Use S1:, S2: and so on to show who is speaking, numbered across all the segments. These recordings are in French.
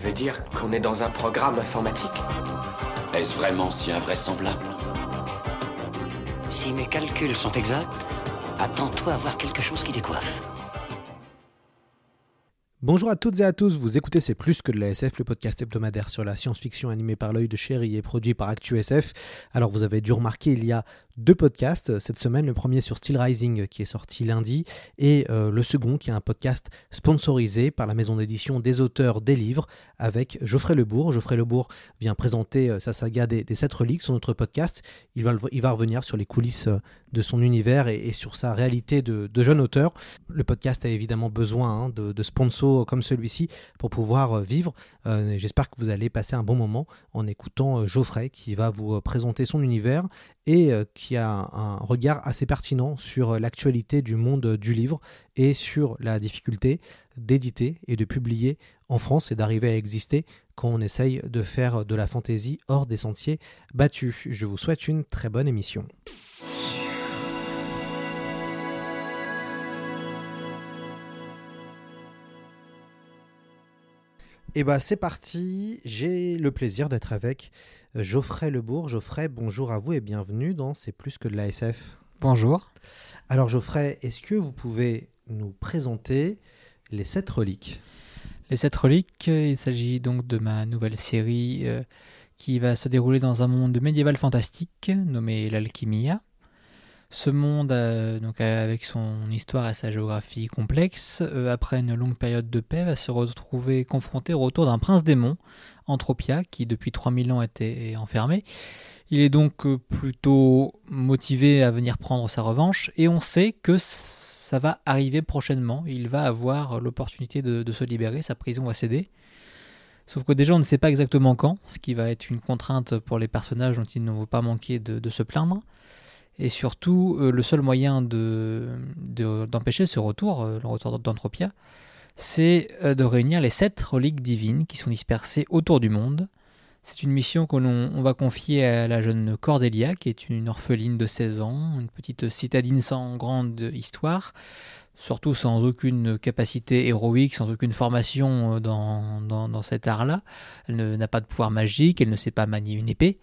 S1: Tu veux dire qu'on est dans un programme informatique
S2: Est-ce vraiment si invraisemblable
S3: Si mes calculs sont exacts, attends-toi à voir quelque chose qui décoiffe.
S4: Bonjour à toutes et à tous, vous écoutez C'est plus que de la SF, le podcast hebdomadaire sur la science-fiction animé par l'œil de chéri et produit par ActuSF. Alors vous avez dû remarquer, il y a deux podcasts cette semaine, le premier sur Steel Rising qui est sorti lundi et euh, le second qui est un podcast sponsorisé par la maison d'édition des auteurs des livres avec Geoffrey Lebourg. Geoffrey Lebourg vient présenter euh, sa saga des, des sept reliques sur notre podcast. Il va, revenir sur les coulisses euh, de son univers et, sur sa réalité de, jeune auteur. Le podcast a évidemment besoin hein, de, sponsors comme celui-ci pour pouvoir euh, vivre. Euh, J'espère que vous allez passer un bon moment en écoutant euh, Geoffrey qui va vous présenter son univers et qui a un regard assez pertinent sur l'actualité du monde du livre et sur la difficulté d'éditer et de publier en France et d'arriver à exister quand on essaye de faire de la fantaisie hors des sentiers battus. Je vous souhaite une très bonne émission. Et bah c'est parti, j'ai le plaisir d'être avec Geoffrey Lebourg. Geoffrey, bonjour à vous et bienvenue dans C'est plus que de la SF.
S5: Bonjour.
S4: Alors Geoffrey, est-ce que vous pouvez nous présenter les sept reliques?
S5: Les sept reliques, il s'agit donc de ma nouvelle série euh, qui va se dérouler dans un monde médiéval fantastique nommé l'Alchimia. Ce monde, euh, donc avec son histoire et sa géographie complexe, euh, après une longue période de paix, va se retrouver confronté au retour d'un prince démon, Anthropia, qui depuis 3000 ans était enfermé. Il est donc euh, plutôt motivé à venir prendre sa revanche, et on sait que ça va arriver prochainement. Il va avoir l'opportunité de, se libérer, sa prison va céder. Sauf que déjà on ne sait pas exactement quand, ce qui va être une contrainte pour les personnages dont il ne faut pas manquer de se plaindre. Et surtout, euh, le seul moyen d'empêcher de, ce retour, euh, le retour d'Anthropia, c'est euh, de réunir les sept reliques divines qui sont dispersées autour du monde. C'est une mission que l'on va confier à la jeune Cordélia, qui est une orpheline de 16 ans, une petite citadine sans grande histoire, surtout sans aucune capacité héroïque, sans aucune formation dans, dans, dans cet art-là. Elle n'a pas de pouvoir magique, elle ne sait pas manier une épée.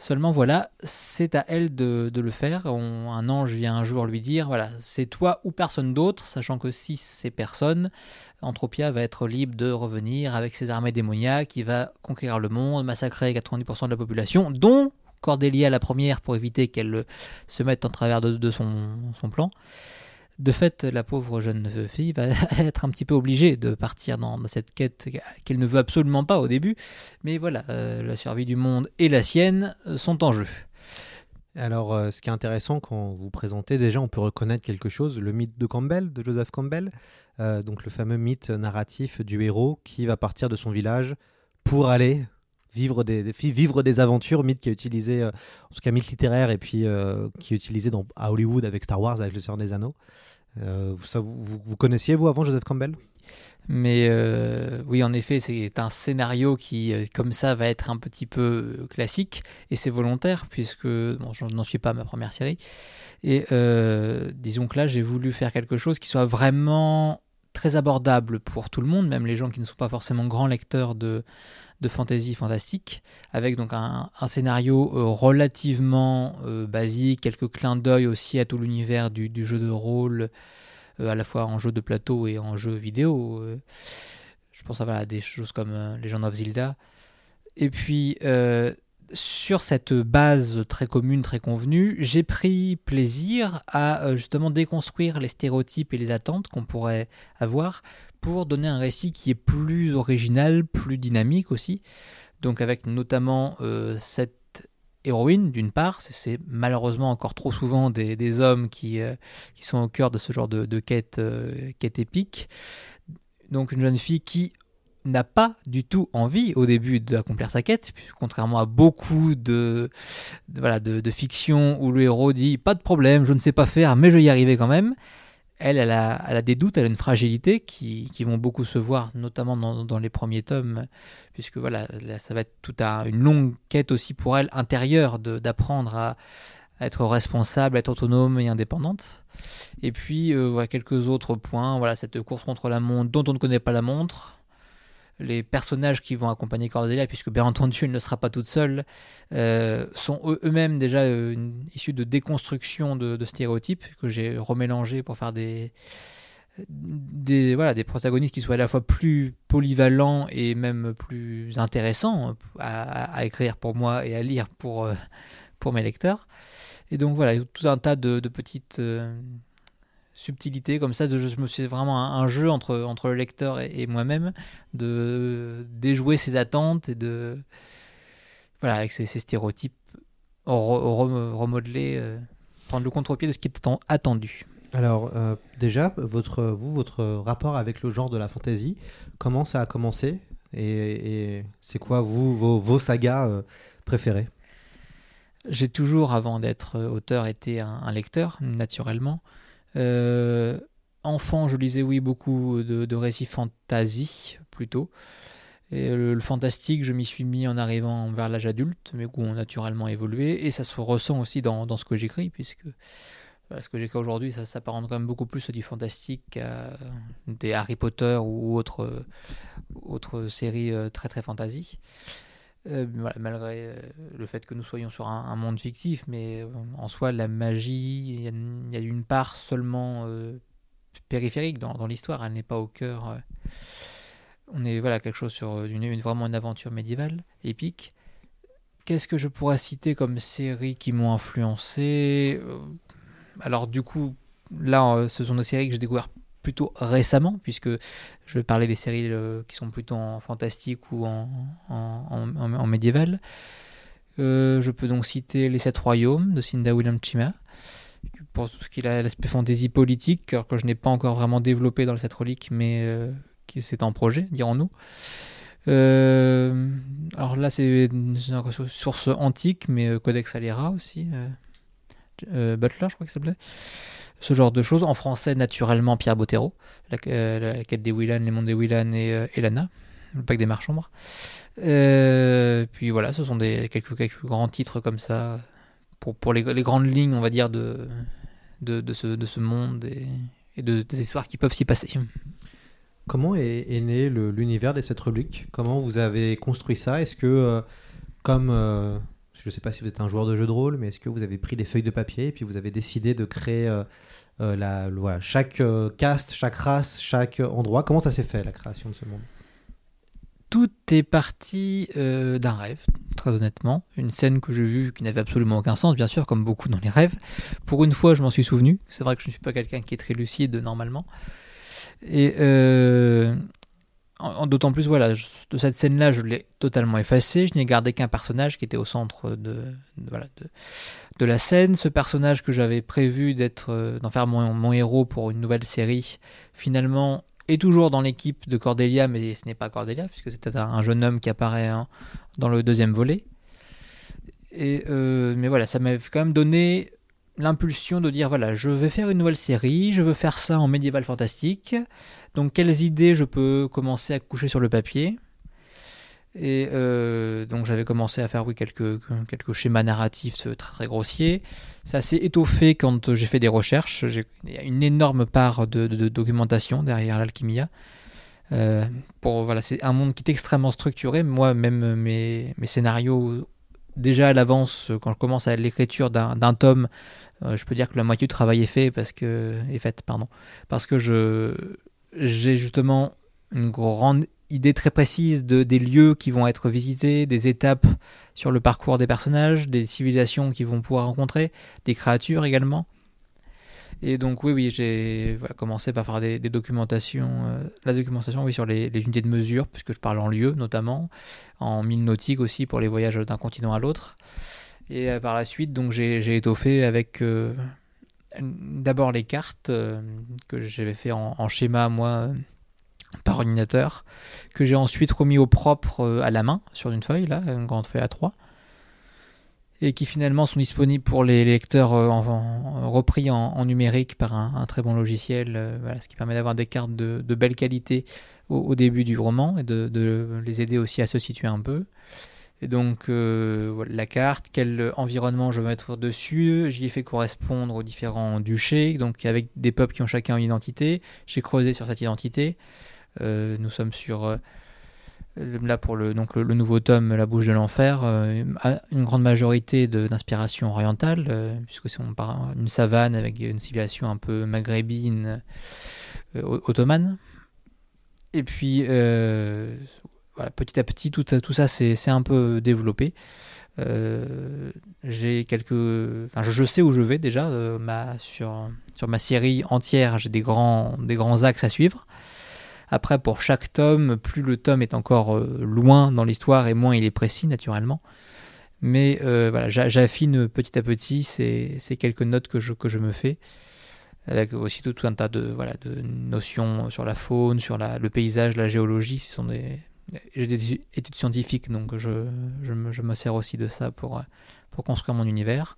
S5: Seulement voilà, c'est à elle de, le faire. Un ange vient un jour lui dire, voilà, c'est toi ou personne d'autre, sachant que si c'est personne, Anthropia va être libre de revenir avec ses armées démoniaques, qui va conquérir le monde, massacrer 90% de la population, dont Cordélia la première pour éviter qu'elle se mette en travers de, son plan de fait, la pauvre jeune fille va être un petit peu obligée de partir dans, cette quête qu'elle ne veut absolument pas au début. Mais voilà, euh, la survie du monde et la sienne sont en jeu.
S4: Alors, euh, ce qui est intéressant quand vous présentez, déjà, on peut reconnaître quelque chose, le mythe de Campbell, de Joseph Campbell, euh, donc le fameux mythe narratif du héros qui va partir de son village pour aller vivre des, vivre des aventures, mythe qui est utilisé, euh, en tout cas mythe littéraire, et puis euh, qui est utilisé à Hollywood avec Star Wars, avec Le Seigneur des Anneaux. Euh, vous, connaissiez, vous, avant Joseph Campbell?
S5: Mais euh, oui, en effet, c'est un scénario qui, comme ça, va être un petit peu classique, et c'est volontaire, puisque bon, je n'en suis pas à ma première série. Et euh, disons que là, j'ai voulu faire quelque chose qui soit vraiment très abordable pour tout le monde, même les gens qui ne sont pas forcément grands lecteurs de, de fantasy fantastique, avec donc un, scénario euh, relativement euh, basique, quelques clins d'œil aussi à tout l'univers du, jeu de rôle, euh, à la fois en jeu de plateau et en jeu vidéo. je pense à des choses comme Legend of Zelda. Et puis sur cette base très commune, très convenue, j'ai pris plaisir à justement déconstruire les stéréotypes et les attentes qu'on pourrait avoir pour donner un récit qui est plus original, plus dynamique aussi. Donc avec notamment euh, cette héroïne d'une part, c'est malheureusement encore trop souvent des, hommes qui, euh, qui sont au cœur de ce genre de, quête, euh, quête épique. Donc une jeune fille qui n'a pas du tout envie au début d'accomplir sa quête, contrairement à beaucoup de, voilà, de, fiction où le héros dit pas de problème, je ne sais pas faire, mais je vais y arriver quand même. Elle, elle a, des doutes, elle a une fragilité qui, qui vont beaucoup se voir, notamment dans, les premiers tomes, puisque voilà, là, ça va être toute un- une longue quête aussi pour elle intérieure d'apprendre à, à être responsable, à être autonome et indépendante. Et puis, euh, voilà, quelques autres points. Voilà, cette course contre la montre dont on ne connaît pas la montre. Les personnages qui vont accompagner Cordelia, puisque bien entendu, elle ne sera pas toute seule, euh, sont eux- eux-mêmes déjà euh, issus de déconstruction de, stéréotypes que j'ai remélangés pour faire des, des, voilà, des protagonistes qui soient à la fois plus polyvalents et même plus intéressants à, écrire pour moi et à lire pour, euh, pour mes lecteurs. Et donc voilà, tout un tas de petites subtilités comme ça. De, je me suis vraiment un, un jeu entre, entre le lecteur et, et moi-même de déjouer ses attentes et de voilà avec ces, ces stéréotypes re- re- remodeler, euh, prendre le contre-pied de ce qui est atten- attendu.
S4: Alors euh, déjà, votre, vous, votre rapport avec le genre de la fantasy, comment ça a commencé et, et c'est quoi vous vos, vos sagas euh, préférées?
S5: J'ai toujours, avant d'être auteur, été un, un lecteur, naturellement. Euh, enfant, je lisais, oui, beaucoup de, récits fantasy, plutôt. Et le, fantastique, je m'y suis mis en arrivant vers l'âge adulte, mes goûts ont naturellement évolué, et ça se ressent aussi dans, dans ce que j'écris, puisque ce que j'écris aujourd'hui, ça s'apparente quand même beaucoup plus à du fantastique qu'à des Harry Potter ou autres, euh, autres séries euh, très très fantasy. Euh, voilà, malgré euh, le fait que nous soyons sur un, monde fictif, mais euh, en soi, la magie, il y, a une- part seulement périphérique dans, dans l'histoire, elle n'est pas au cœur. on est voilà quelque chose sur une, vraiment une aventure médiévale, épique. Qu'est-ce que je pourrais citer comme séries qui m'ont influencé? Alors du coup, là, ce sont des séries que j'ai découvert plutôt récemment, puisque je vais parler des séries euh, qui sont plutôt en fantastique ou en, en, médiéval. Euh, je peux donc citer Les Sept Royaumes de Cinda William Chima, pour ce qui est l'aspect fantasy politique, que je n'ai pas encore vraiment développé dans les Sept Reliques, mais euh, qui c'est en projet, dirons-nous. Alors là, c'est une source antique, mais Codex Alera aussi. Euh, Butler, je crois qu'il s'appelait. Ce genre de choses. En français, naturellement, Pierre Bottero. La, euh, quête des Willan, les mondes des Willan et euh, Elana. Le pack des marchands. Euh, puis voilà, ce sont quelques, grands titres comme ça. Pour, pour les, grandes lignes, on va dire, de, de, ce, de ce monde et, et de, des histoires qui peuvent s'y passer.
S4: Comment est, né l'univers des sept rubriques Comment vous avez construit ça? Est-ce que, comme, je ne sais pas si vous êtes un joueur de jeu de rôle, mais est-ce que vous avez pris des feuilles de papier et puis vous avez décidé de créer euh, euh, la, voilà, chaque euh, caste, chaque race, chaque endroit Comment ça s'est fait la création de ce monde?
S5: Tout est parti d'un rêve, très honnêtement. Une scène que j'ai vue qui n'avait absolument aucun sens, bien sûr, comme beaucoup dans les rêves. Pour une fois, je m'en suis souvenu. C'est vrai que je ne suis pas quelqu'un qui est très lucide normalement. Et d'autant plus, voilà, de cette scène-là, je l'ai totalement effacée. Je n'ai gardé qu'un personnage qui était au centre de, voilà, de, de la scène. Ce personnage que j'avais prévu d'être, euh, d'en faire mon, mon héros pour une nouvelle série, finalement est toujours dans l'équipe de Cordelia, mais ce n'est pas Cordelia, puisque c'était un, un jeune homme qui apparaît hein, dans le deuxième volet. Et, euh, mais voilà, ça m'avait quand même donné l'impulsion de dire voilà, je vais faire une nouvelle série, je veux faire ça en médiéval fantastique. Donc, quelles idées je peux commencer à coucher sur le papier? Et euh, donc, j'avais commencé à faire oui, quelques, quelques schémas narratifs très, très grossiers. Ça s'est étoffé quand j'ai fait des recherches. J'ai- une énorme part de, documentation derrière l'alchimia. Euh, pour voilà, c'est un monde qui est extrêmement structuré. Moi, même mes, mes scénarios, déjà à l'avance, quand je commence à l'écriture d'un tome, euh, je peux dire que la moitié du travail est fait parce que est faite, pardon, parce que je j'ai justement une grande idée très précise de des lieux qui vont être visités, des étapes sur le parcours des personnages, des civilisations qu'ils vont pouvoir rencontrer, des créatures également. Et donc oui, oui, j'ai commencé par faire des, documentations, euh, la documentation sur les, les unités de mesure, puisque je parle en lieu notamment, en mille nautiques aussi pour les voyages d'un continent à l'autre. Et euh, par la suite, donc j'ai étoffé avec euh, d'abord les cartes euh, que j'avais fait en, schéma moi, par ordinateur, que j'ai ensuite remis au propre à la main sur une feuille, là, une grande feuille A3 et qui finalement sont disponibles pour les lecteurs repris en, numérique par un, très bon logiciel, ce qui permet d'avoir des cartes de, belle qualité au, début du roman et de, les aider aussi à se situer un peu. Et donc euh, la carte, quel environnement je veux mettre dessus, j'y ai fait correspondre aux différents duchés, donc avec des peuples qui ont chacun une identité. J'ai creusé sur cette identité. Euh, nous sommes sur euh, là pour le donc le, nouveau tome La bouche de l'enfer, une grande majorité d'inspiration orientale, puisque c'est une savane avec une civilisation un peu maghrébine, ottomane. Et puis petit à petit, tout, tout ça c'est un peu développé. Euh, j'ai quelques, je, sais où je vais déjà. Euh, sur, ma série entière, j'ai des grands, axes à suivre. Après, pour chaque tome, plus le tome est encore euh, loin dans l'histoire et moins il est précis naturellement. Mais voilà, j'affine petit à petit ces, quelques notes que je, me fais avec aussi tout, un tas de, notions sur la faune, sur le paysage, la géologie. Ce j'ai des études scientifiques, donc je, me, sers aussi de ça pour, construire mon univers.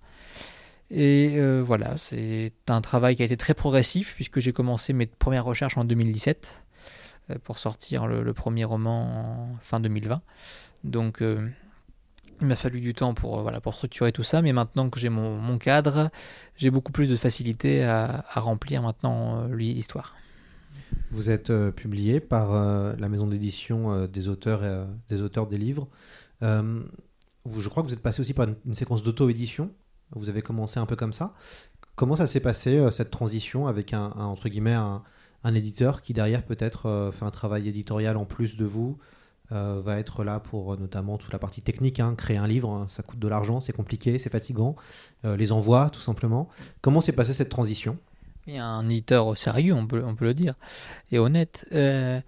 S5: Et euh, voilà, c'est un travail qui a été très progressif, puisque j'ai commencé mes premières recherches en 2017, euh, pour sortir le, premier roman fin 2020. Donc euh, il m'a fallu du temps pour, structurer tout ça, mais maintenant que j'ai mon, cadre, j'ai beaucoup plus de facilité à remplir maintenant l'histoire.
S4: Vous êtes euh, publié par euh, la maison d'édition euh, des, auteurs, des auteurs des livres. je crois que vous êtes passé aussi par une, séquence d'auto-édition. Vous avez commencé un peu comme ça. Comment ça s'est passé, cette transition, avec un, entre guillemets, un, éditeur qui derrière peut-être fait un travail éditorial en plus de vous, va être là pour notamment toute la partie technique, hein, créer un livre, hein, ça coûte de l'argent, c'est compliqué, c'est fatigant, les envois tout simplement. Comment s'est passée cette transition?
S5: A un éditeur sérieux, on peut, le dire, et honnête. Euh,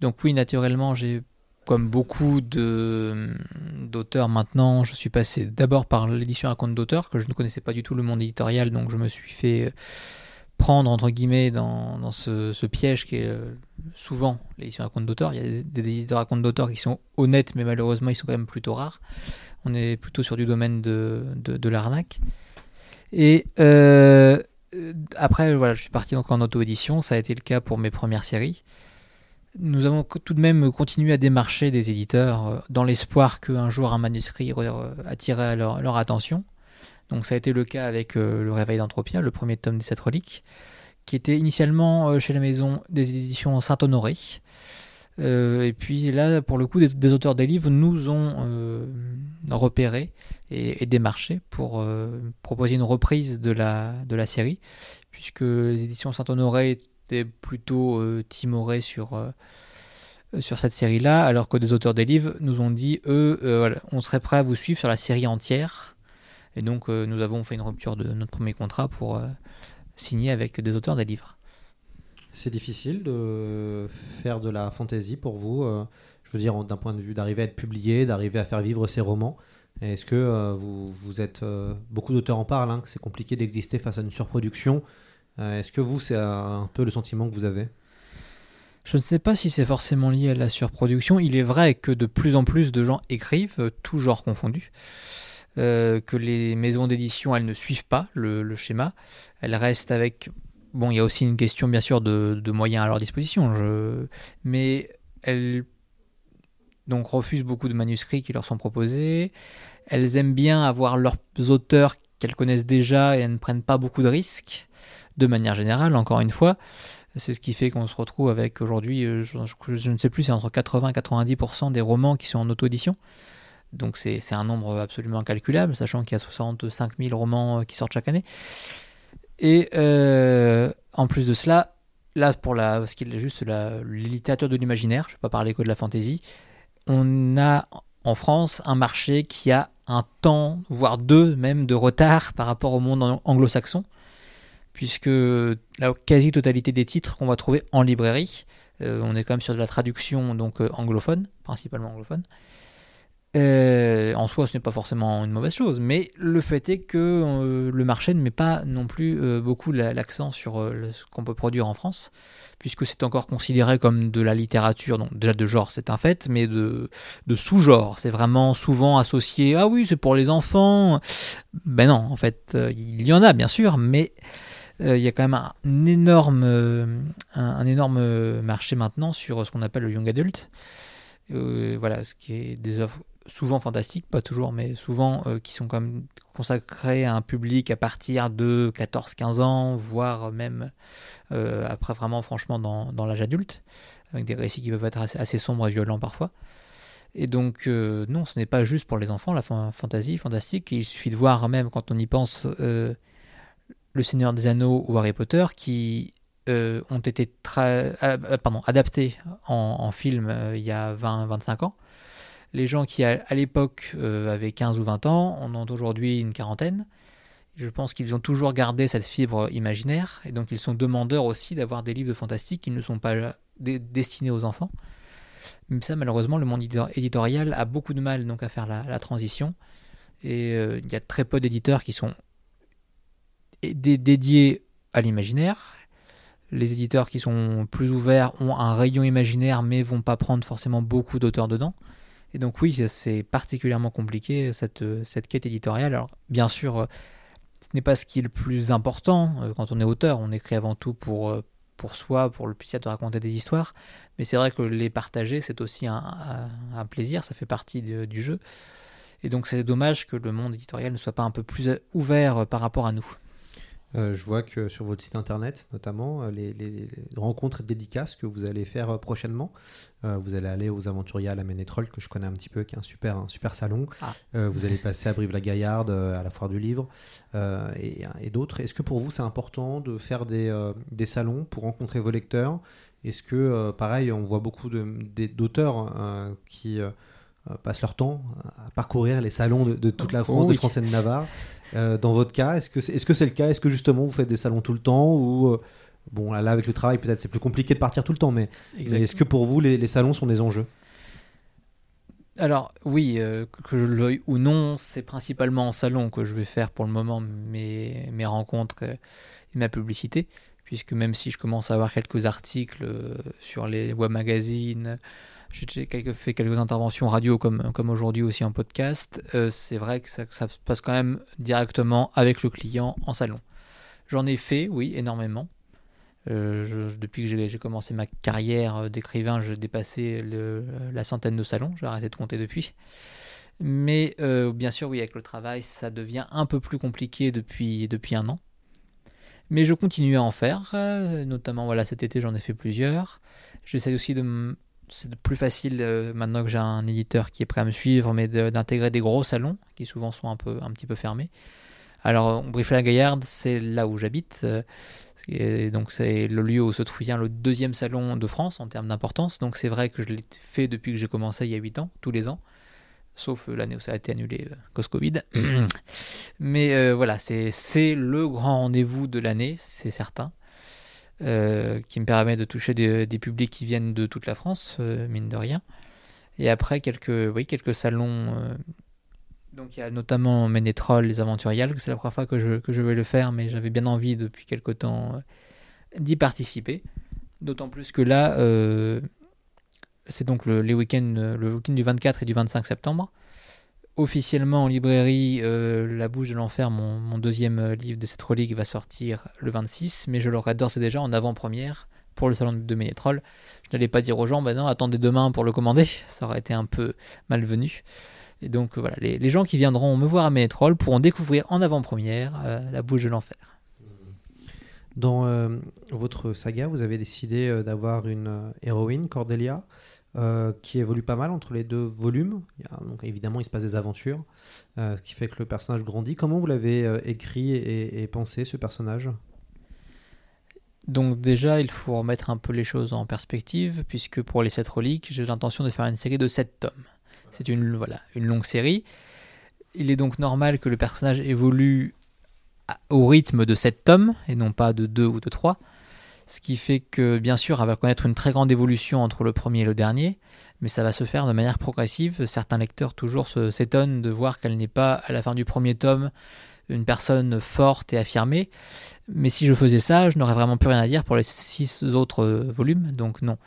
S5: donc oui, naturellement, j'ai, comme beaucoup de, d'auteurs maintenant, je suis passé d'abord par l'édition à compte d'auteur, que je ne connaissais pas du tout le monde éditorial, donc je me suis fait prendre, entre guillemets, dans, ce, piège qui est euh, souvent l'édition à compte d'auteur. Il y a des, éditeurs à compte d'auteur qui sont honnêtes, mais malheureusement, ils sont quand même plutôt rares. On est plutôt sur du domaine de, l'arnaque. Et... Euh, euh, après, voilà, je suis parti donc en auto-édition, ça a été le cas pour mes premières séries. Nous avons tout de même continué à démarcher des éditeurs euh, dans l'espoir qu'un jour un manuscrit attirerait leur, leur, attention. Donc ça a été le cas avec euh, Le Réveil d'Anthropia, le premier tome des Sept Reliques, qui était initialement chez la maison des éditions Saint-Honoré. Et puis là, pour le coup, des, auteurs des livres nous ont repérés et, démarché pour euh, proposer une reprise de la, de la série, puisque les éditions Saint-Honoré étaient plutôt euh, timorées sur, euh, sur cette série-là, alors que des auteurs des livres nous ont dit, eux, on serait prêt à vous suivre sur la série entière. Et donc nous avons fait une rupture de notre premier contrat pour signer avec des auteurs des livres.
S4: C'est difficile de faire de la fantasy pour vous je veux dire, d'un point de vue d'arriver à être publié, d'arriver à faire vivre ces romans. Est-ce que euh, vous, êtes. Euh, beaucoup d'auteurs en parlent, hein, que c'est compliqué d'exister face à une surproduction. Euh, est-ce que vous, c'est un peu le sentiment que vous avez?
S5: Je ne sais pas si c'est forcément lié à la surproduction. Il est vrai que de plus en plus de gens écrivent, tout genre confondu, que les maisons d'édition, elles ne suivent pas le, schéma. Elles restent avec... Bon, il y a aussi une question, bien sûr, de, moyens à leur disposition. Je... Mais elles donc refusent beaucoup de manuscrits qui leur sont proposés. Elles aiment bien avoir leurs auteurs qu'elles connaissent déjà et elles ne prennent pas beaucoup de risques, de manière générale, encore une fois. C'est ce qui fait qu'on se retrouve avec aujourd'hui, euh, je, ne sais plus, c'est entre 80 et 90% des romans qui sont en auto-édition. Donc c'est un nombre absolument incalculable, sachant qu'il y a 65 000 romans euh, qui sortent chaque année. Et euh, en plus de cela, là pour la, ce qui est juste la de l'imaginaire, je ne vais pas parler que de la fantaisie, on a en France un marché qui a un temps, voire deux même, de retard par rapport au monde anglo-saxon, puisque la quasi-totalité des titres qu'on va trouver en librairie, euh, on est quand même sur de la traduction donc euh, anglophone, principalement anglophone, Euh, en soi, ce n'est pas forcément une mauvaise chose, mais le fait est que euh, le marché ne met pas non plus euh, beaucoup la- l'accent sur ce qu'on peut produire en France, puisque c'est encore considéré comme de la littérature, donc déjà de genre, c'est un fait, mais de, sous-genre. C'est vraiment souvent associé, ah oui, c'est pour les enfants. Ben non, en fait, il y en a bien sûr, mais il y a quand même un énorme, un, énorme marché maintenant sur ce qu'on appelle le young adult. Voilà, ce qui est des offres souvent fantastiques, pas toujours, mais souvent euh, qui sont quand même consacrées à un public à partir de 14-15 ans, voire même euh, après vraiment franchement dans, l'âge adulte, avec des récits qui peuvent être assez, sombres et violents parfois. Et donc, euh, non, ce n'est pas juste pour les enfants, la fan- fantasy, fantastique. Il suffit de voir, même quand on y pense, Le Seigneur des Anneaux ou Harry Potter, qui ont été pardon, adaptés en, film il y a 20-25 ans. Les gens qui, à, l'époque, euh, avaient 15 ou 20 ans, en ont aujourd'hui une quarantaine. Je pense qu'ils ont toujours gardé cette fibre imaginaire, et donc ils sont demandeurs aussi d'avoir des livres de fantastique qui ne sont pas destinés aux enfants. Mais ça, malheureusement, le monde édito- éditorial a beaucoup de mal donc à faire la, transition. Et euh, il y a très peu d'éditeurs qui sont dé- dédiés à l'imaginaire. Les éditeurs qui sont plus ouverts ont un rayon imaginaire, mais vont pas prendre forcément beaucoup d'auteurs dedans. Et donc oui, c'est particulièrement compliqué cette, quête éditoriale. Alors bien sûr, euh, ce n'est pas ce qui est le plus important euh, quand on est auteur. On écrit avant tout pour, euh, pour soi, pour le plaisir de raconter des histoires. Mais c'est vrai que les partager, c'est aussi un, plaisir, ça fait partie du jeu. Et donc c'est dommage que le monde éditorial ne soit pas un peu plus ouvert par rapport à nous.
S4: Euh, je vois que sur votre site internet, notamment, euh, les, rencontres et dédicaces que vous allez faire euh, prochainement. Euh, vous allez aller aux Aventurias à la Ménétrole, que je connais un petit peu, qui est un super, un super salon.
S5: Ah.
S4: Euh, vous allez passer à Brive-la-Gaillarde, à la Foire du Livre, et, et d'autres. Est-ce que pour vous, c'est important de faire des, des salons pour rencontrer vos lecteurs? Est-ce que, pareil, on voit beaucoup d'auteurs euh, qui passent leur temps à parcourir les salons de, de toute la France,
S5: Oui.
S4: de France et de Navarre? Dans votre cas, est-ce que c'est -ce c'est le cas? Est-ce que justement vous faites des salons tout le temps ou euh, bon là avec le travail peut-être c'est plus compliqué de partir tout le temps, mais, mais est-ce que pour vous les, les salons sont des enjeux?
S5: Alors oui, euh, que je veuille ou non, c'est principalement en salon que je vais faire pour le moment mes, mes rencontres euh, et ma publicité, puisque même si je commence à avoir quelques articles euh, sur les web magazines, j'ai fait quelques interventions radio comme, comme aujourd'hui aussi en podcast, euh, c'est vrai que ça, se passe quand même directement avec le client en salon. J'en ai fait, oui, énormément. Euh, je- je- depuis que j'ai commencé ma carrière euh, d'écrivain, j'ai dépassé le- la centaine de salons. J'ai arrêté de compter depuis. Mais bien sûr, oui, avec le travail, ça devient un peu plus compliqué depuis, depuis un an. Mais je continue à en faire. notamment, voilà, cet été, j'en ai fait plusieurs. J'essaie aussi de. C'est plus facile euh, maintenant que j'ai un éditeur qui est prêt à me suivre, mais de- d'intégrer des gros salons qui souvent sont un, peu, un petit peu fermés. Alors, Briefla-Gaillarde, c'est là où j'habite. euh, donc c'est le lieu où se trouve le deuxième salon de France en termes d'importance. Donc c'est vrai que je l'ai fait depuis que j'ai commencé il y a 8 ans, tous les ans. Sauf euh, l'année où ça a été annulé, euh, cause Covid. Mais euh, voilà, c'est c'est le grand rendez-vous de l'année, c'est certain. Euh, qui me permet de toucher des, publics qui viennent de toute la France, euh, mine de rien. Et après, quelques, oui, quelques salons. euh, donc il y a notamment Ménétrol, les Aventuriales, c'est la première fois que je, que je vais le faire, mais j'avais bien envie depuis quelque temps d'y participer. D'autant plus que là, c'est donc week-ends, le week-end du 24 et du 25 septembre. Officiellement en librairie, euh, La Bouche de l'Enfer, mon, deuxième euh, livre de cette relique, va sortir le 26, mais je l'aurai d'ores et déjà en avant-première pour le salon de Ménétrol. Je n'allais pas dire aux gens, bah non, attendez demain pour le commander, ça aurait été un peu malvenu. Et donc euh, voilà, les, gens qui viendront me voir à Ménétrol pourront découvrir en avant-première La Bouche de l'Enfer.
S4: Dans votre saga, vous avez décidé d'avoir une héroïne, Cordelia, euh, qui évolue pas mal entre les deux volumes. Donc évidemment, il se passe des aventures, euh, ce qui fait que le personnage grandit. Comment vous l'avez euh, écrit et, pensé, ce personnage?
S5: Donc déjà, il faut remettre un peu les choses en perspective, puisque pour les 7 reliques, j'ai l'intention de faire une série de 7 tomes. C'est une, voilà, une longue série. Il est donc normal que le personnage évolue au rythme de 7 tomes, et non pas de 2 ou de 3. Ce qui fait que, bien sûr, elle va connaître une très grande évolution entre le premier et le dernier. mais ça va se faire de manière progressive. Certains lecteurs toujours s'étonnent de voir qu'elle n'est pas à la fin du premier tome une personne forte et affirmée. Mais si je faisais ça, je n'aurais vraiment plus rien à dire pour les six autres euh, volumes. Donc non.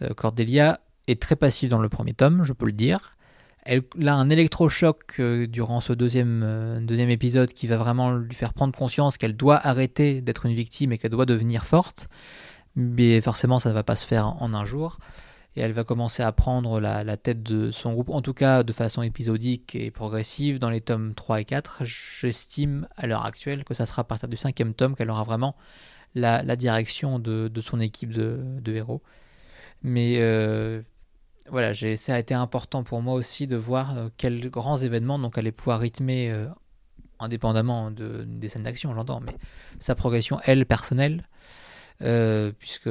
S5: Euh, Cordelia est très passive dans le premier tome, je peux le dire. Elle a un électrochoc euh, durant ce deuxième, deuxième épisode qui va vraiment lui faire prendre conscience qu'elle doit arrêter d'être une victime et qu'elle doit devenir forte. Mais forcément, ça ne va pas se faire en un jour et elle va commencer à prendre la, tête de son groupe, en tout cas de façon épisodique et progressive dans les tomes 3 et 4. J'estime à l'heure actuelle que ça sera à partir du cinquième tome qu'elle aura vraiment la, direction de, son équipe de, héros. Mais euh, voilà, ça a été important pour moi aussi de voir euh, quels grands événements donc allait pouvoir rythmer, euh, indépendamment de, des scènes d'action, j'entends, mais sa progression, elle, personnelle, euh, puisque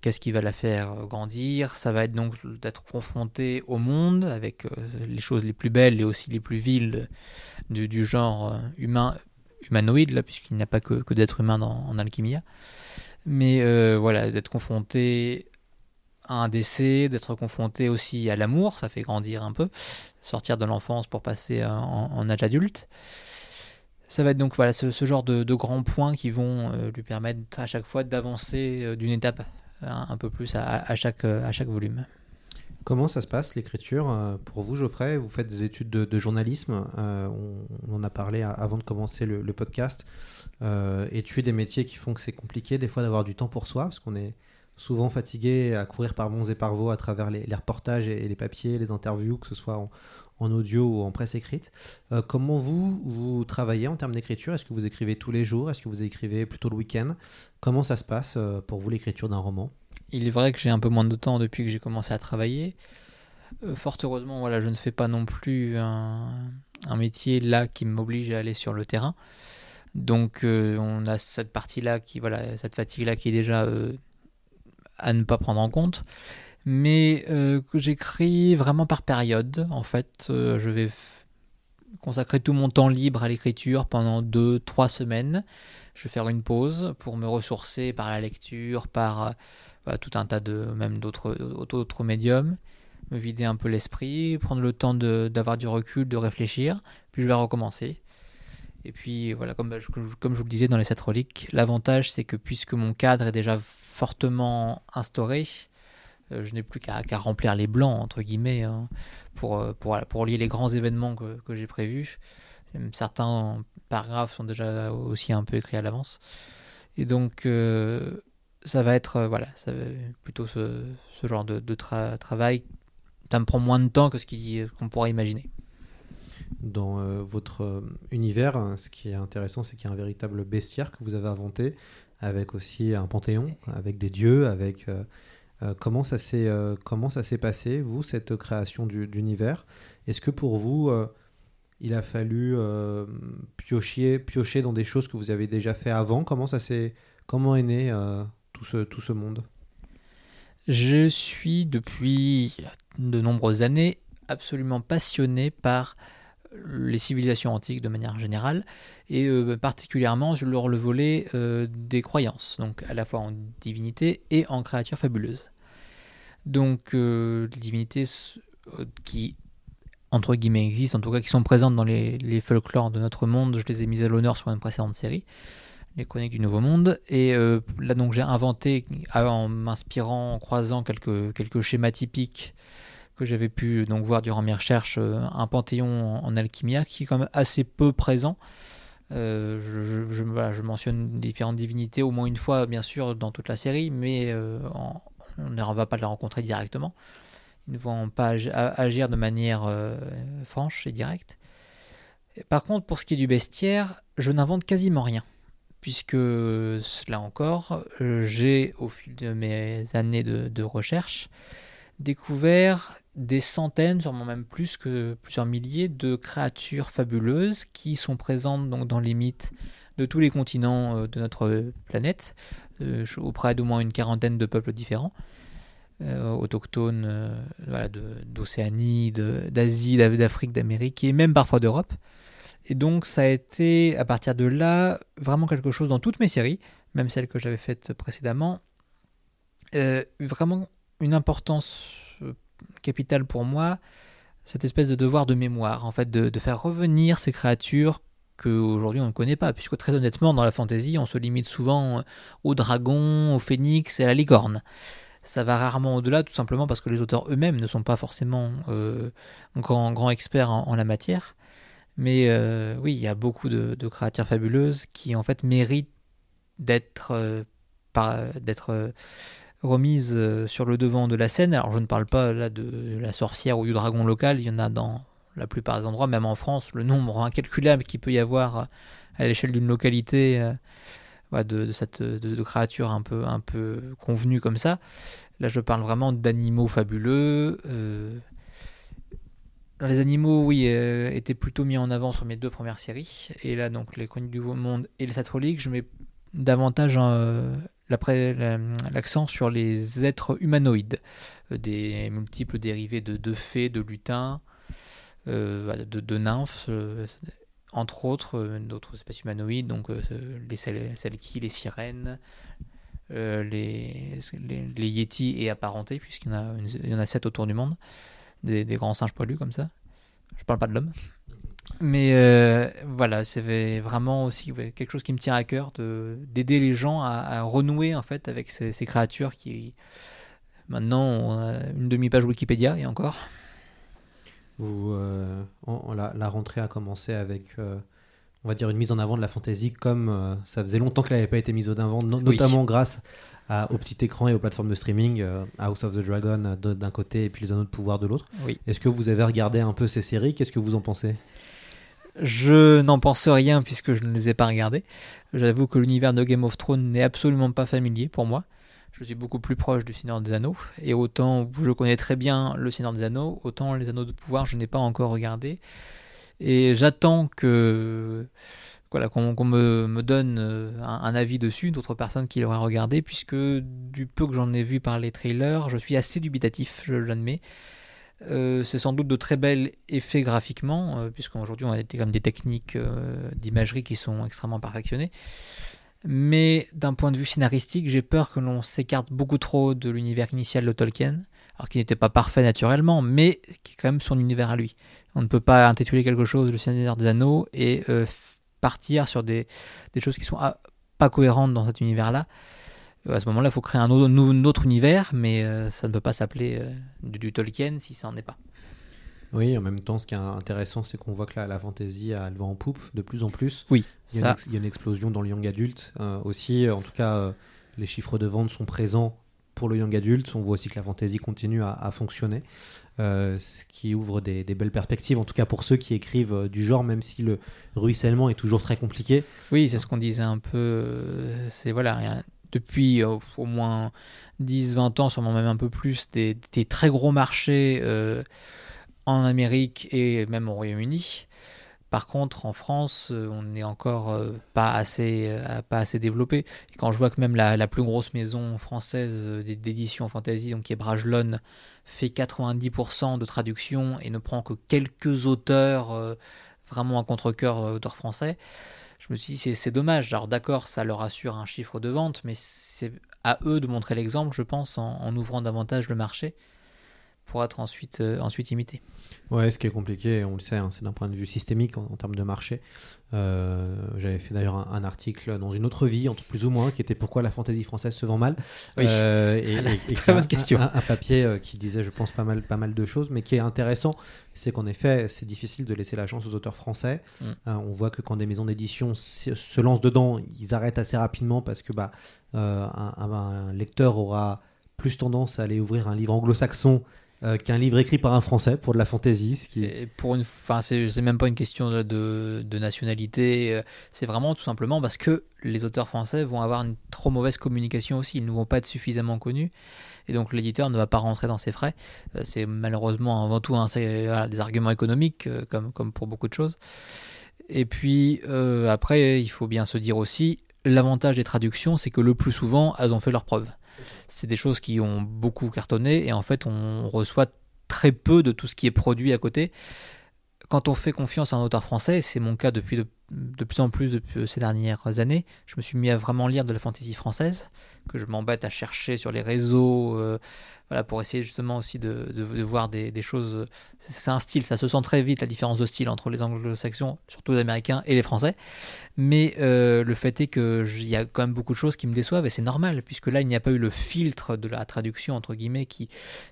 S5: qu'est-ce qui va la faire grandir? Ça va être donc d'être confronté au monde avec les choses les plus belles et aussi les plus viles du, genre humain, humanoïde, puisqu'il n'y a pas que, que d'êtres humains en alchimia. Mais voilà, d'être confronté un décès, d'être confronté aussi à l'amour, ça fait grandir un peu, sortir de l'enfance pour passer en âge adulte. Ça va être donc voilà, ce, genre de, grands points qui vont euh, lui permettre à chaque fois d'avancer euh, d'une étape un peu plus à, chaque, euh, à chaque volume.
S4: Comment ça se passe l'écriture pour vous, Geoffrey? Vous faites des études de, journalisme. on, en a parlé avant de commencer le, podcast. et tu es des métiers qui font que c'est compliqué des fois d'avoir du temps pour soi, parce qu'on est souvent fatigué à courir par bons et par vaux à travers les, reportages et, les papiers, les interviews, que ce soit en, en audio ou en presse écrite. Euh, comment vous, vous travaillez en termes d'écriture? Est-ce que vous écrivez tous les jours? Est-ce que vous écrivez plutôt le week-end? Comment ça se passe euh, pour vous l'écriture d'un roman?
S5: Il est vrai que j'ai un peu moins de temps depuis que j'ai commencé à travailler. Euh, fort heureusement, voilà, je ne fais pas non plus un, métier là qui m'oblige à aller sur le terrain. Donc on a cette partie-là qui, voilà, cette fatigue-là qui est déjà à ne pas prendre en compte mais euh, que j'écris vraiment par période. En fait, euh, je vais consacrer tout mon temps libre à l'écriture pendant 2-3 semaines. Je vais faire une pause pour me ressourcer par la lecture, par euh, tout un tas de même d'autres d'autres médiums, me vider un peu l'esprit, prendre le temps d'avoir du recul, de réfléchir, puis je vais recommencer. Et puis voilà, comme, comme je vous le disais dans les 7 reliques, l'avantage c'est que puisque mon cadre est déjà fortement instauré, euh, je n'ai plus qu'à remplir les blancs, entre guillemets, hein, pour, euh, pour, lier les grands événements que, que j'ai prévus. Certains paragraphes sont déjà aussi un peu écrits à l'avance. Et donc, euh, ça va être voilà, ça plutôt ce, ce, genre de, de travail. Ça me prend moins de temps que ce qu'on pourrait imaginer.
S4: Dans votre univers, hein, ce qui est intéressant, c'est qu'il y a un véritable bestiaire que vous avez inventé, avec aussi un panthéon, avec des dieux, avec euh, comment ça s'est euh, comment ça s'est passé vous cette création d'univers? Est-ce que pour vous euh, il a fallu piocher piocher dans des choses que vous avez déjà fait avant? Comment ça s'est comment est né tout ce tout ce monde?
S5: Je suis depuis de nombreuses années absolument passionné par les civilisations antiques de manière générale, et particulièrement sur le volet des croyances, donc à la fois en divinité et en créatures fabuleuses. Donc euh, les divinités euh, qui, entre guillemets, existent, en tout cas qui sont présentes dans les, les folklores de notre monde, je les ai mises à l'honneur sur une précédente série, les chroniques du Nouveau Monde. Et euh, là donc j'ai inventé, en m'inspirant, en croisant quelques, quelques schémas typiques que j'avais pu donc voir durant mes recherches, un panthéon en, alchimia qui est quand même assez peu présent. je, je, mentionne différentes divinités au moins une fois, bien sûr, dans toute la série, mais en, on ne va pas les rencontrer directement. Ils ne vont pas agir de manière euh, franche et directe. Par contre, pour ce qui est du bestiaire, je n'invente quasiment rien. Puisque, là encore, j'ai, au fil de mes années de, recherche, découvert des centaines, sûrement même plus que plusieurs milliers de créatures fabuleuses qui sont présentes donc dans les mythes de tous les continents euh, de notre planète, euh, auprès d'au moins une quarantaine de peuples différents, euh, autochtones d'Océanie, d'Asie, d'Afrique, d'Amérique et même parfois d'Europe. Et donc ça a été à partir de là vraiment quelque chose dans toutes mes séries, même celles que j'avais faites précédemment, vraiment importance capital pour moi cette espèce de devoir de mémoire, en fait, de, faire revenir ces créatures qu'aujourd'hui on ne connaît pas, puisque très honnêtement, dans la fantasy, on se limite souvent aux dragons, aux phénix et à la licorne. Ça va rarement au-delà, tout simplement parce que les auteurs eux-mêmes ne sont pas forcément euh, grands, experts en, la matière. Mais euh, oui, il y a beaucoup de, de, créatures fabuleuses qui en fait méritent d'être euh, d'être euh, remises euh, sur le devant de la scène. Alors je ne parle pas là de la sorcière ou du dragon local, il y en a dans la plupart des endroits, même en France, le nombre incalculable qu'il peut y avoir à l'échelle d'une localité euh, de, cette créatures un peu un peu convenues comme ça. Là, je parle vraiment d'animaux fabuleux. Euh, les animaux, oui, euh, étaient plutôt mis en avant sur mes deux premières séries. Et là, donc, les Chroniques du Monde et les Satroliques, je mets davantage euh, l'accent sur les êtres humanoïdes, euh, des multiples dérivés de, de fées, de lutins, euh, de, nymphes, euh, entre autres, d'autres espèces humanoïdes, donc les selkies, les sirènes, les, les, les, yétis et apparentés, puisqu'il y, il y en a sept autour du monde, des, des grands singes poilus comme ça. Je parle pas de l'homme. Mais euh, voilà, c'est vraiment aussi quelque chose qui me tient à cœur d'aider les gens à, à, renouer en fait avec ces, ces créatures qui maintenant ont une demi-page Wikipédia et encore.
S4: Vous, euh, on, la, la, rentrée a commencé avec, euh, on va dire, une mise en avant de la fantasy comme euh, ça faisait longtemps qu'elle n'avait pas été mise en avant, no notamment oui. grâce à, au petit écran et aux plateformes de streaming, euh, House of the Dragon d'un côté et puis les Anneaux de pouvoir de l'autre.
S5: Oui.
S4: Est-ce que vous avez regardé un peu ces séries? Qu'est-ce que vous en pensez?
S5: Je n'en pense rien puisque je ne les ai pas regardés. J'avoue que l'univers de Game of Thrones n'est absolument pas familier pour moi. Je suis beaucoup plus proche du Seigneur des Anneaux. Et autant je connais très bien le Seigneur des Anneaux, autant les Anneaux de pouvoir, je n'ai pas encore regardé. Et j'attends que qu'on qu me, donne un, un avis dessus, d'autres personnes qui l'auraient regardé, puisque du peu que j'en ai vu par les trailers, je suis assez dubitatif, je l'admets. Euh, c'est sans doute de très bels effets graphiquement, euh, puisqu'aujourd'hui on a des, des techniques euh, d'imagerie qui sont extrêmement perfectionnées. Mais d'un point de vue scénaristique, j'ai peur que l'on s'écarte beaucoup trop de l'univers initial de Tolkien, alors qu'il n'était pas parfait naturellement, mais qui est quand même son univers à lui. On ne peut pas intituler quelque chose Le Seigneur des Anneaux et partir sur des, des, choses qui sont ah, pas cohérentes dans cet univers-là à ce moment-là, il faut créer un autre, un autre, univers, mais euh, ça ne peut pas s'appeler euh, du, du, Tolkien si ça n'en est pas.
S4: Oui, en même temps, ce qui est intéressant, c'est qu'on voit que la, la fantasy elle va en poupe de plus en plus.
S5: Oui,
S4: il y a, une, il y a une, explosion dans le young adulte euh, aussi. En tout cas, euh, les chiffres de vente sont présents pour le young adulte. On voit aussi que la fantasy continue à, à fonctionner. Euh, ce qui ouvre des, des, belles perspectives, en tout cas pour ceux qui écrivent euh, du genre, même si le ruissellement est toujours très compliqué.
S5: Oui, c'est ce qu'on disait un peu. euh, C'est voilà, depuis euh, au moins 10-20 ans, sûrement même un peu plus, des, très gros marchés euh, en Amérique et même au Royaume-Uni. Par contre, en France, euh, on n'est encore pas assez, pas assez développé. Et quand je vois que même la, plus grosse maison française d'édition fantasy, donc qui est Brajlon, fait 90% de traduction et ne prend que quelques auteurs, vraiment à contre-coeur d'auteurs français, je me suis dit c'est dommage. Alors d'accord, ça leur assure un chiffre de vente, mais c'est à eux de montrer l'exemple, je pense, en, en, ouvrant davantage le marché pour être ensuite, euh, ensuite imité.
S4: Ouais, ce qui est compliqué, on le sait, hein, c'est d'un point de vue systémique en, en termes de marché. Euh, J'avais fait d'ailleurs un, un, article dans une autre vie, entre plus ou moins, qui était pourquoi la fantaisie française se vend mal.
S5: Oui.
S4: Euh,
S5: et, et, et Très bonne question.
S4: Un, un, papier euh, qui disait, je pense, pas mal, pas mal de choses, mais qui est intéressant, c'est qu'en effet, c'est difficile de laisser la chance aux auteurs français. Mm. On voit que quand des maisons d'édition se, se, lancent dedans, ils arrêtent assez rapidement parce que bah, un, un lecteur aura plus tendance à aller ouvrir un livre anglo-saxon euh, livre écrit par un Français pour de la fantaisie. Ce qui...
S5: Pour une, enfin, c'est même pas une question de, nationalité. Euh, c'est vraiment tout simplement parce que les auteurs français vont avoir une trop mauvaise communication aussi. Ils ne vont pas être suffisamment connus. Et donc l'éditeur ne va pas rentrer dans ses frais. Euh, c'est malheureusement avant tout des arguments économiques, comme, comme pour beaucoup de choses. Et puis euh, après, il faut bien se dire aussi, l'avantage des traductions, c'est que le plus souvent, elles ont fait leurs preuves c'est des choses qui ont beaucoup cartonné et en fait on reçoit très peu de tout ce qui est produit à côté. quand on fait confiance à un auteur français, c'est mon cas depuis de, plus en plus depuis ces dernières années, je me suis mis à vraiment lire de la fantaisie française, que je m'embête à chercher sur les réseaux, euh, voilà, pour essayer justement aussi de, voir des, des choses. C'est un style, ça se sent très vite la différence de style entre les anglo-saxons, surtout les américains, et les français. Mais euh, le fait est qu'il y a quand même beaucoup de choses qui me déçoivent, et c'est normal, puisque là, il n'y a pas eu le filtre de la traduction, entre guillemets, qui,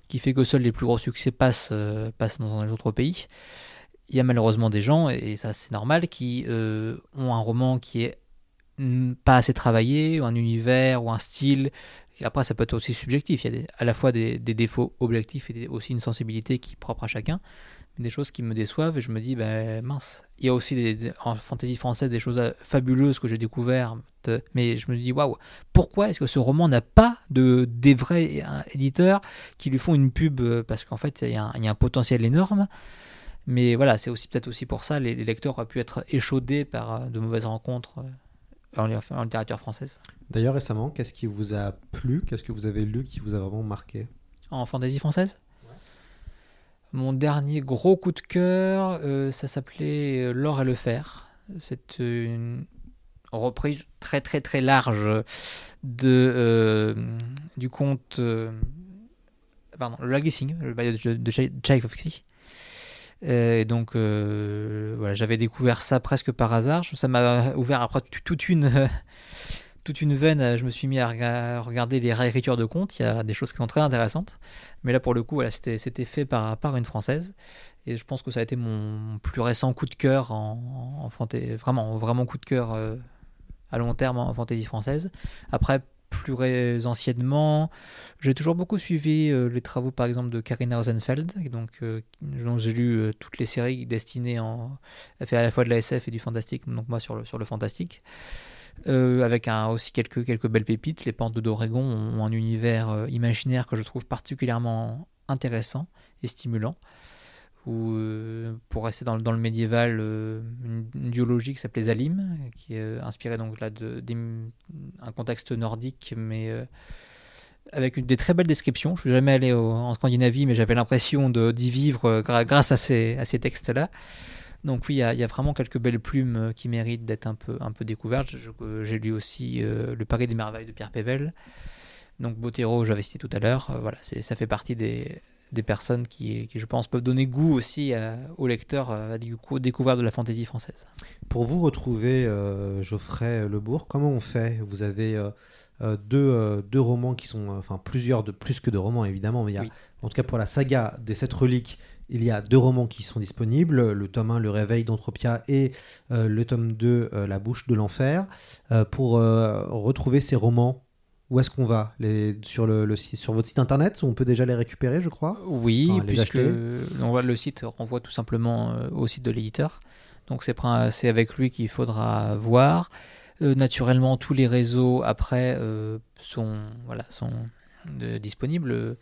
S5: qui fait que seuls les plus gros succès passent, euh, passent dans les autres pays. Il y a malheureusement des gens, et ça c'est normal, qui euh, ont un roman qui est mm, pas assez travaillé, ou un univers, ou un style. Après, ça peut être aussi subjectif. Il y a à la fois des, défauts objectifs et aussi une sensibilité qui est propre à chacun. Des choses qui me déçoivent et je me dis, ben mince. Il y a aussi en fantaisie française des choses fabuleuses que j'ai découvertes. Mais je me dis, waouh, pourquoi est-ce que ce roman n'a pas de, des vrais éditeurs qui lui font une pub? Parce qu'en fait, il y, a un- potentiel énorme. Mais voilà, c'est aussi peut-être aussi pour ça les, les lecteurs auraient pu être échaudés par de mauvaises rencontres en, li- en littérature française.
S4: D'ailleurs, récemment, qu'est-ce qui vous a plu? Qu'est-ce que vous avez lu qui vous a vraiment marqué?
S5: En fantaisie française? Mon dernier gros coup de cœur, euh, ça s'appelait euh, L'or et le fer. C'est une reprise très très très large de, euh, du conte. euh, pardon, le Legacy, le bail de, de Tchaïkovski. Euh, Et donc, euh, voilà, j'avais découvert ça presque par hasard. Ça m'a ouvert après toute une, toute une veine. Je me suis mis à rega- regarder les réécritures de contes. Il y a des choses qui sont très intéressantes. Mais là, pour le coup, voilà, c'était fait par, par une française. Et je pense que ça a été mon plus récent coup de cœur en, en fanta- vraiment, vraiment coup de cœur euh, à long terme en fantaisie française. Après, plus anciennement, j'ai toujours beaucoup suivi euh, les travaux, par exemple, de Karina Rosenfeld, donc, euh, dont j'ai lu euh, toutes les séries destinées en. Elle fait à la fois de la SF et du fantastique, donc moi sur le, sur le fantastique. Avec aussi quelques, quelques belles pépites. Les Pentes d'Oregon ont, un univers imaginaire que je trouve particulièrement intéressant et stimulant. Ou euh, pour rester dans, dans le médiéval, euh, une, une duologie qui s'appelait Zalim, qui est euh, inspirée donc là de, contexte nordique, mais avec une, des très belles descriptions. Je suis jamais allé en Scandinavie, mais j'avais l'impression d'y vivre grâce à ces, à ces textes-là. Donc oui, il y, y a vraiment quelques belles plumes qui méritent d'être un peu, un peu découvertes. J'ai lu aussi Le Paris des merveilles de Pierre Pével. Donc Botero, j'avais cité tout à l'heure. Voilà, ça fait partie des, des personnes qui, qui, je pense, peuvent donner goût aussi à- aux lecteurs euh, à du coup, découvrir de la fantaisie française.
S4: Pour vous retrouver euh, Geoffrey Lebourg, comment on fait? Vous avez euh, euh, deux, euh, deux romans qui sont, euh, enfin plusieurs, de, plus que deux romans évidemment, mais il y a,
S5: Oui.
S4: en tout cas pour la saga des sept reliques, il y a deux romans qui sont disponibles, le tome 1, Le Réveil d'Anthropia, et euh, le tome 2, euh, La Bouche de l'Enfer. Euh, pour euh, retrouver ces romans, où est-ce qu'on va les, sur, le, le site- sur votre site internet, on peut déjà les récupérer, je crois
S5: Oui,
S4: Enfin,
S5: puisque
S4: acheter.
S5: on voit le site renvoie tout simplement euh, au site de l'éditeur. Donc c'est avec lui qu'il faudra voir. Euh, naturellement, tous les réseaux après euh, sont voilà sont disponibles.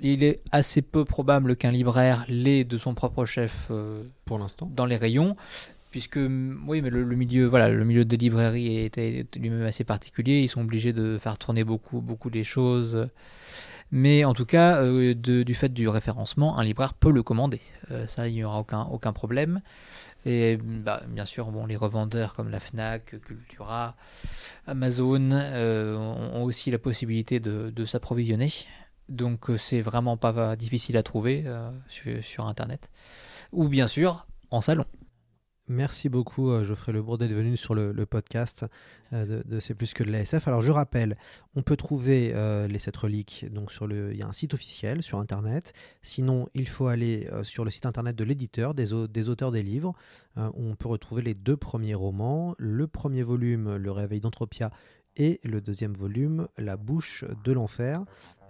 S5: Il est assez peu probable qu'un libraire l'ait de son propre chef euh,
S4: Pour l'instant.
S5: dans les rayons, puisque oui, mais le, milieu, voilà, le milieu des librairies est, est lui-même assez particulier. Ils sont obligés de faire tourner beaucoup, beaucoup les choses. Mais en tout cas, euh, du fait du référencement, un libraire peut le commander. Euh, ça, il n'y aura aucun, aucun problème. Et bah, bien sûr, bon, les revendeurs comme la Fnac, Cultura, Amazon euh, ont aussi la possibilité de, s'approvisionner. Donc c'est vraiment pas difficile à trouver sur Internet. Ou bien sûr, en salon.
S4: Merci beaucoup euh, Geoffrey Lebourg d'être venu sur le, podcast euh, de, C'est plus que de l'ASF. Alors je rappelle, on peut trouver euh, les sept reliques, donc sur le, il y a un site officiel sur internet. Sinon, il faut aller sur le site internet de l'éditeur, des, au- des auteurs des livres, où on peut retrouver les deux premiers romans, le premier volume, Le Réveil d'Anthropia, et le deuxième volume, La Bouche de l'Enfer.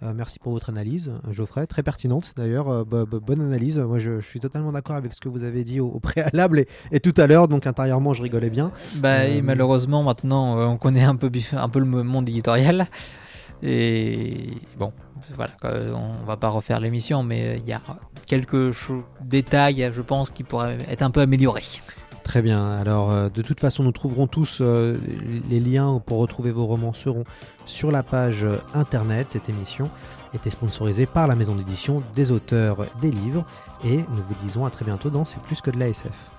S4: Euh, merci pour votre analyse, Geoffrey, très pertinente d'ailleurs, euh, bo- bo- bonne analyse. Moi, je, je suis totalement d'accord avec ce que vous avez dit au, au préalable et, et tout à l'heure, donc intérieurement, je rigolais bien.
S5: Bah,
S4: Euh,
S5: et malheureusement, maintenant, on connaît un peu, un peu le monde éditorial. Et bon, voilà, on va pas refaire l'émission, mais il y a quelques détails, je pense, qui pourraient être un peu améliorés.
S4: Très bien. Alors, euh, de toute façon, nous trouverons tous euh, les liens pour retrouver vos romans seront sur la page euh, internet. Cette émission était sponsorisée par la maison d'édition des auteurs des livres. Et nous vous disons à très bientôt dans C'est plus que de la SF.